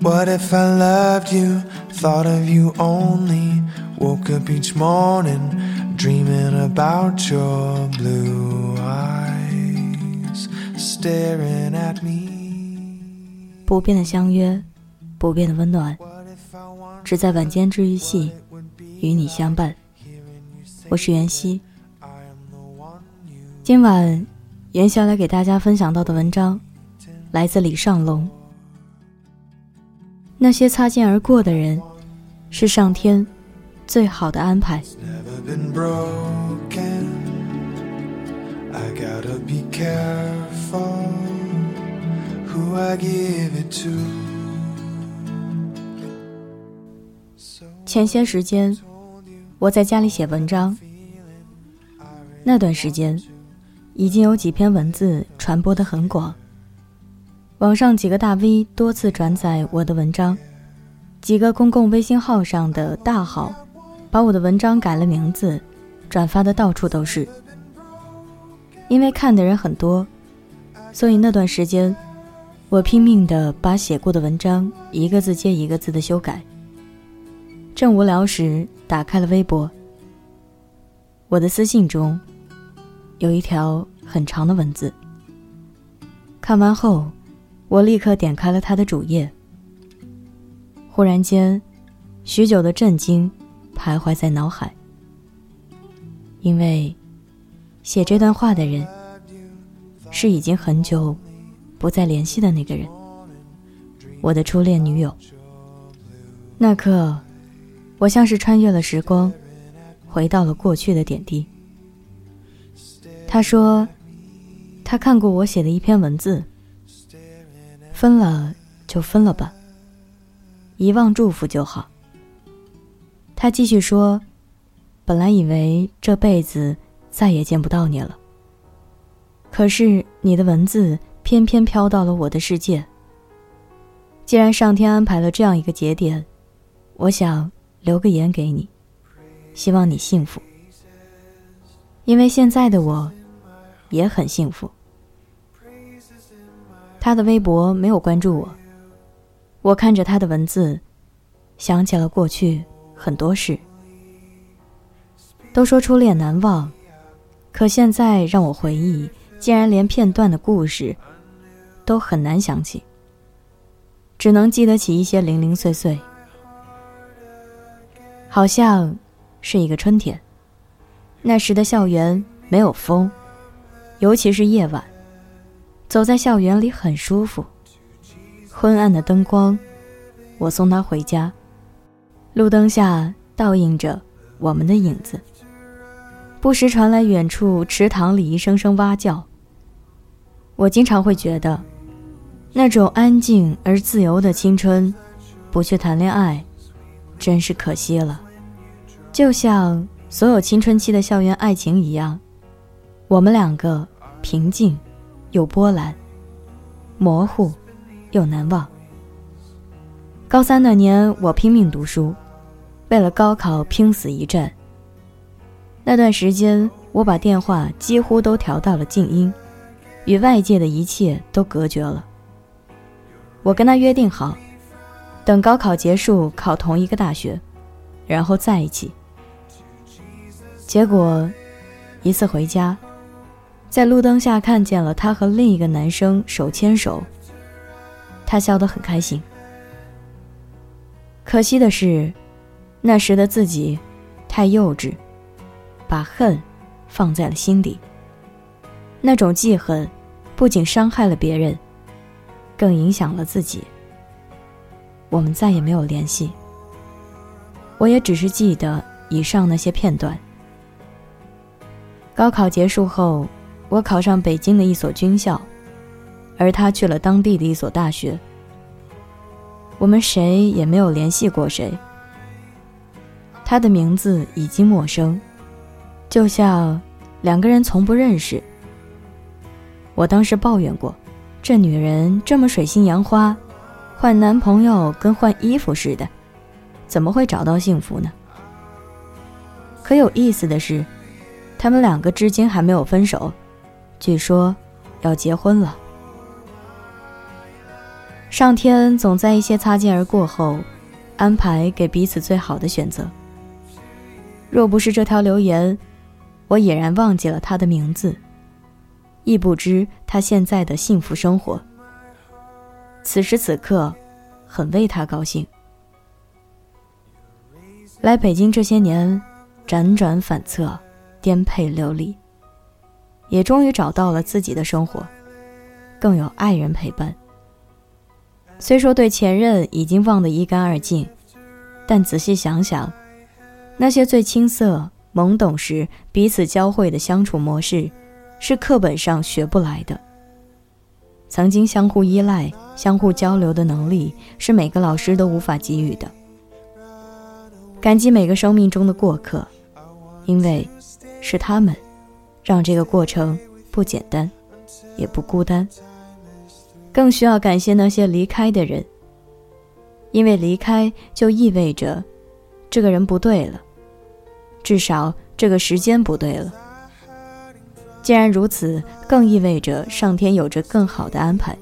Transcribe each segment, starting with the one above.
What if I loved you, thought of you only, woke up each morning dreaming about your blue eyes staring at me? 不变的相约，不变的温暖，只在晚间治愈系与你相伴。我是袁熙，今晚袁熙要来给大家分享到的文章来自李尚龙。那些擦肩而过的人，是上天最好的安排。前些时间，我在家里写文章，那段时间，已经有几篇文字传播的很广。网上几个大 V 多次转载我的文章，几个公共微信号上的大号，把我的文章改了名字，转发的到处都是。因为看的人很多，所以那段时间，我拼命的把写过的文章一个字接一个字的修改。正无聊时，打开了微博，我的私信中，有一条很长的文字。看完后。我立刻点开了他的主页，忽然间，许久的震惊徘徊在脑海。因为写这段话的人是已经很久不再联系的那个人，我的初恋女友。那刻，我像是穿越了时光，回到了过去的点滴。他说，他看过我写的一篇文字。分了就分了吧，遗忘祝福就好。他继续说：“本来以为这辈子再也见不到你了，可是你的文字偏偏飘到了我的世界。既然上天安排了这样一个节点，我想留个言给你，希望你幸福。因为现在的我也很幸福。”他的微博没有关注我，我看着他的文字，想起了过去很多事。都说初恋难忘，可现在让我回忆，竟然连片段的故事都很难想起，只能记得起一些零零碎碎。好像是一个春天，那时的校园没有风，尤其是夜晚。走在校园里很舒服，昏暗的灯光，我送他回家，路灯下倒映着我们的影子。不时传来远处池塘里一声声蛙叫。我经常会觉得，那种安静而自由的青春，不去谈恋爱，真是可惜了。就像所有青春期的校园爱情一样，我们两个平静。有波澜，模糊，又难忘。高三那年，我拼命读书，为了高考拼死一战。那段时间，我把电话几乎都调到了静音，与外界的一切都隔绝了。我跟他约定好，等高考结束，考同一个大学，然后在一起。结果，一次回家。在路灯下看见了他和另一个男生手牵手，他笑得很开心。可惜的是，那时的自己太幼稚，把恨放在了心底。那种记恨不仅伤害了别人，更影响了自己。我们再也没有联系。我也只是记得以上那些片段。高考结束后。我考上北京的一所军校，而他去了当地的一所大学。我们谁也没有联系过谁。他的名字已经陌生，就像两个人从不认识。我当时抱怨过，这女人这么水性杨花，换男朋友跟换衣服似的，怎么会找到幸福呢？可有意思的是。他们两个至今还没有分手，据说要结婚了。上天总在一些擦肩而过后，安排给彼此最好的选择。若不是这条留言，我已然忘记了他的名字，亦不知他现在的幸福生活。此时此刻，很为他高兴。来北京这些年，辗转反侧。颠沛流离，也终于找到了自己的生活，更有爱人陪伴。虽说对前任已经忘得一干二净，但仔细想想，那些最青涩懵懂时彼此交汇的相处模式，是课本上学不来的。曾经相互依赖、相互交流的能力，是每个老师都无法给予的。感激每个生命中的过客，因为。是他们，让这个过程不简单，也不孤单。更需要感谢那些离开的人，因为离开就意味着，这个人不对了，至少这个时间不对了。既然如此，更意味着上天有着更好的安排，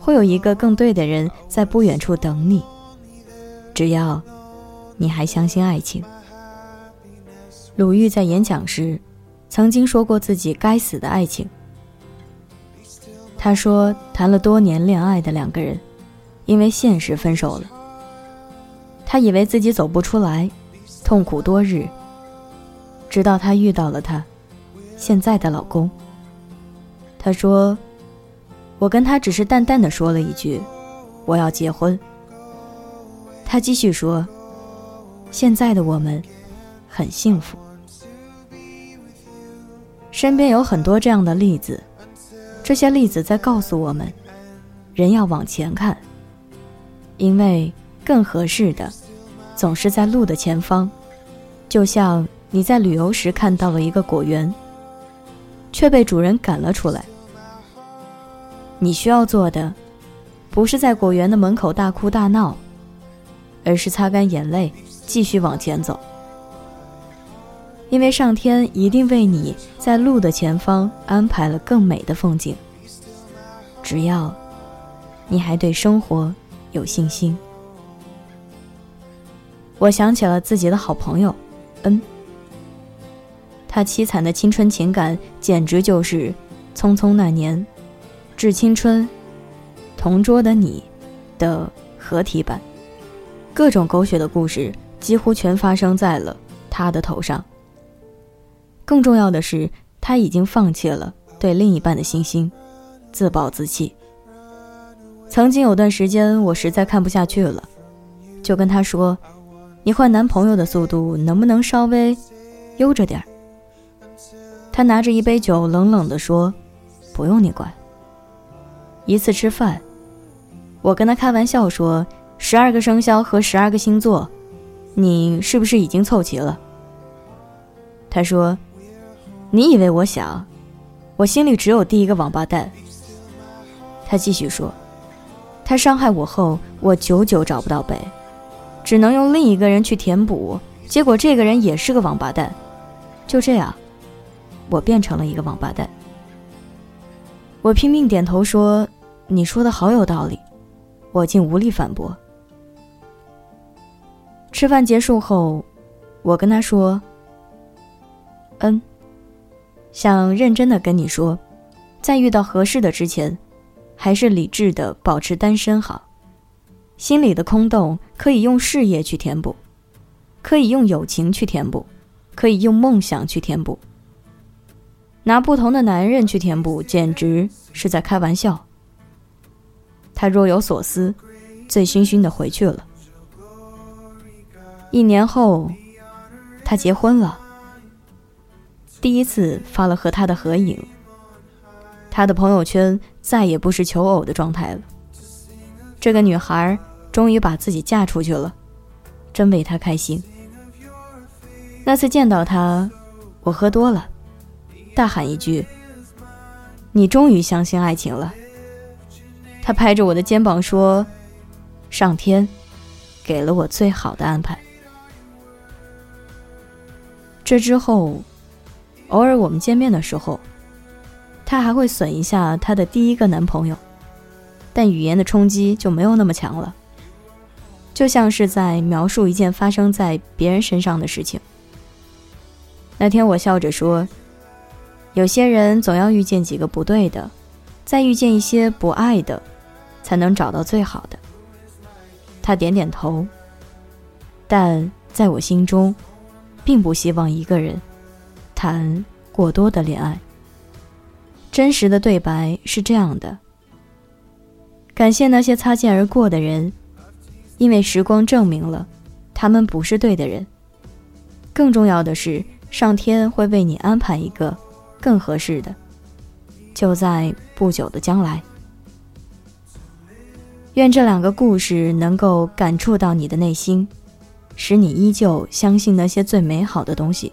会有一个更对的人在不远处等你。只要，你还相信爱情。鲁豫在演讲时，曾经说过自己该死的爱情。他说，谈了多年恋爱的两个人，因为现实分手了。他以为自己走不出来，痛苦多日。直到他遇到了他，现在的老公。他说：“我跟他只是淡淡的说了一句，我要结婚。”他继续说：“现在的我们，很幸福。”身边有很多这样的例子，这些例子在告诉我们，人要往前看，因为更合适的，总是在路的前方。就像你在旅游时看到了一个果园，却被主人赶了出来。你需要做的，不是在果园的门口大哭大闹，而是擦干眼泪，继续往前走。因为上天一定为你在路的前方安排了更美的风景。只要，你还对生活有信心。我想起了自己的好朋友，恩。他凄惨的青春情感简直就是《匆匆那年》《致青春》《同桌的你》的合体版，各种狗血的故事几乎全发生在了他的头上。更重要的是，他已经放弃了对另一半的信心，自暴自弃。曾经有段时间，我实在看不下去了，就跟他说：“你换男朋友的速度能不能稍微悠着点儿？”他拿着一杯酒，冷冷地说：“不用你管。”一次吃饭，我跟他开玩笑说：“十二个生肖和十二个星座，你是不是已经凑齐了？”他说。你以为我想，我心里只有第一个王八蛋。他继续说，他伤害我后，我久久找不到北，只能用另一个人去填补，结果这个人也是个王八蛋。就这样，我变成了一个王八蛋。我拼命点头说：“你说的好有道理。”我竟无力反驳。吃饭结束后，我跟他说：“嗯。”想认真的跟你说，在遇到合适的之前，还是理智的保持单身好。心里的空洞可以用事业去填补，可以用友情去填补，可以用梦想去填补。拿不同的男人去填补，简直是在开玩笑。他若有所思，醉醺醺的回去了。一年后，他结婚了。第一次发了和他的合影，他的朋友圈再也不是求偶的状态了。这个女孩终于把自己嫁出去了，真为他开心。那次见到他，我喝多了，大喊一句：“你终于相信爱情了。”他拍着我的肩膀说：“上天给了我最好的安排。”这之后。偶尔我们见面的时候，她还会损一下她的第一个男朋友，但语言的冲击就没有那么强了，就像是在描述一件发生在别人身上的事情。那天我笑着说：“有些人总要遇见几个不对的，再遇见一些不爱的，才能找到最好的。”他点点头，但在我心中，并不希望一个人谈过多的恋爱。真实的对白是这样的：感谢那些擦肩而过的人，因为时光证明了他们不是对的人。更重要的是，上天会为你安排一个更合适的，就在不久的将来。愿这两个故事能够感触到你的内心，使你依旧相信那些最美好的东西，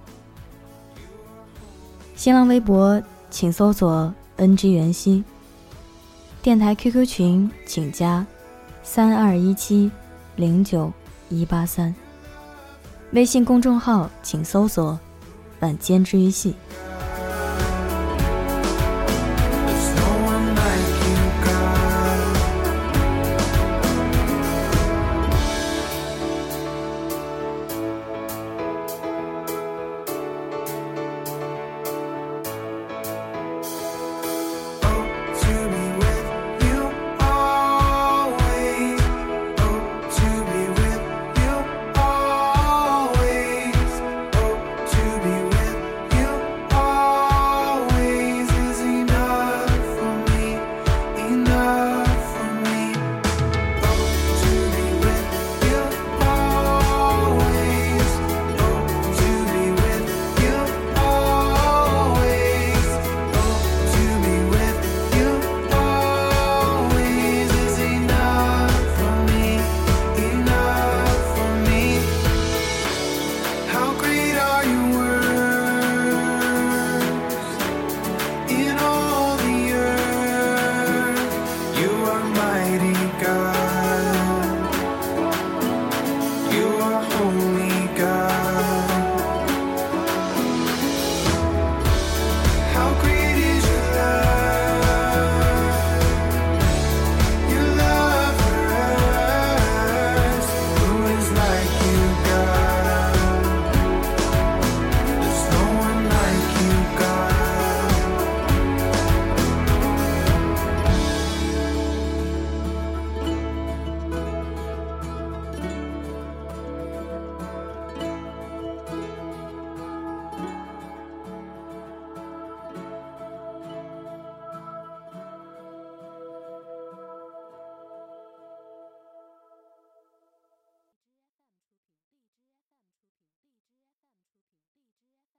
新浪微博请搜索 “ng 袁熙”，电台 QQ 群请加三二一七零九一八三，微信公众号请搜索“晚间治愈系”。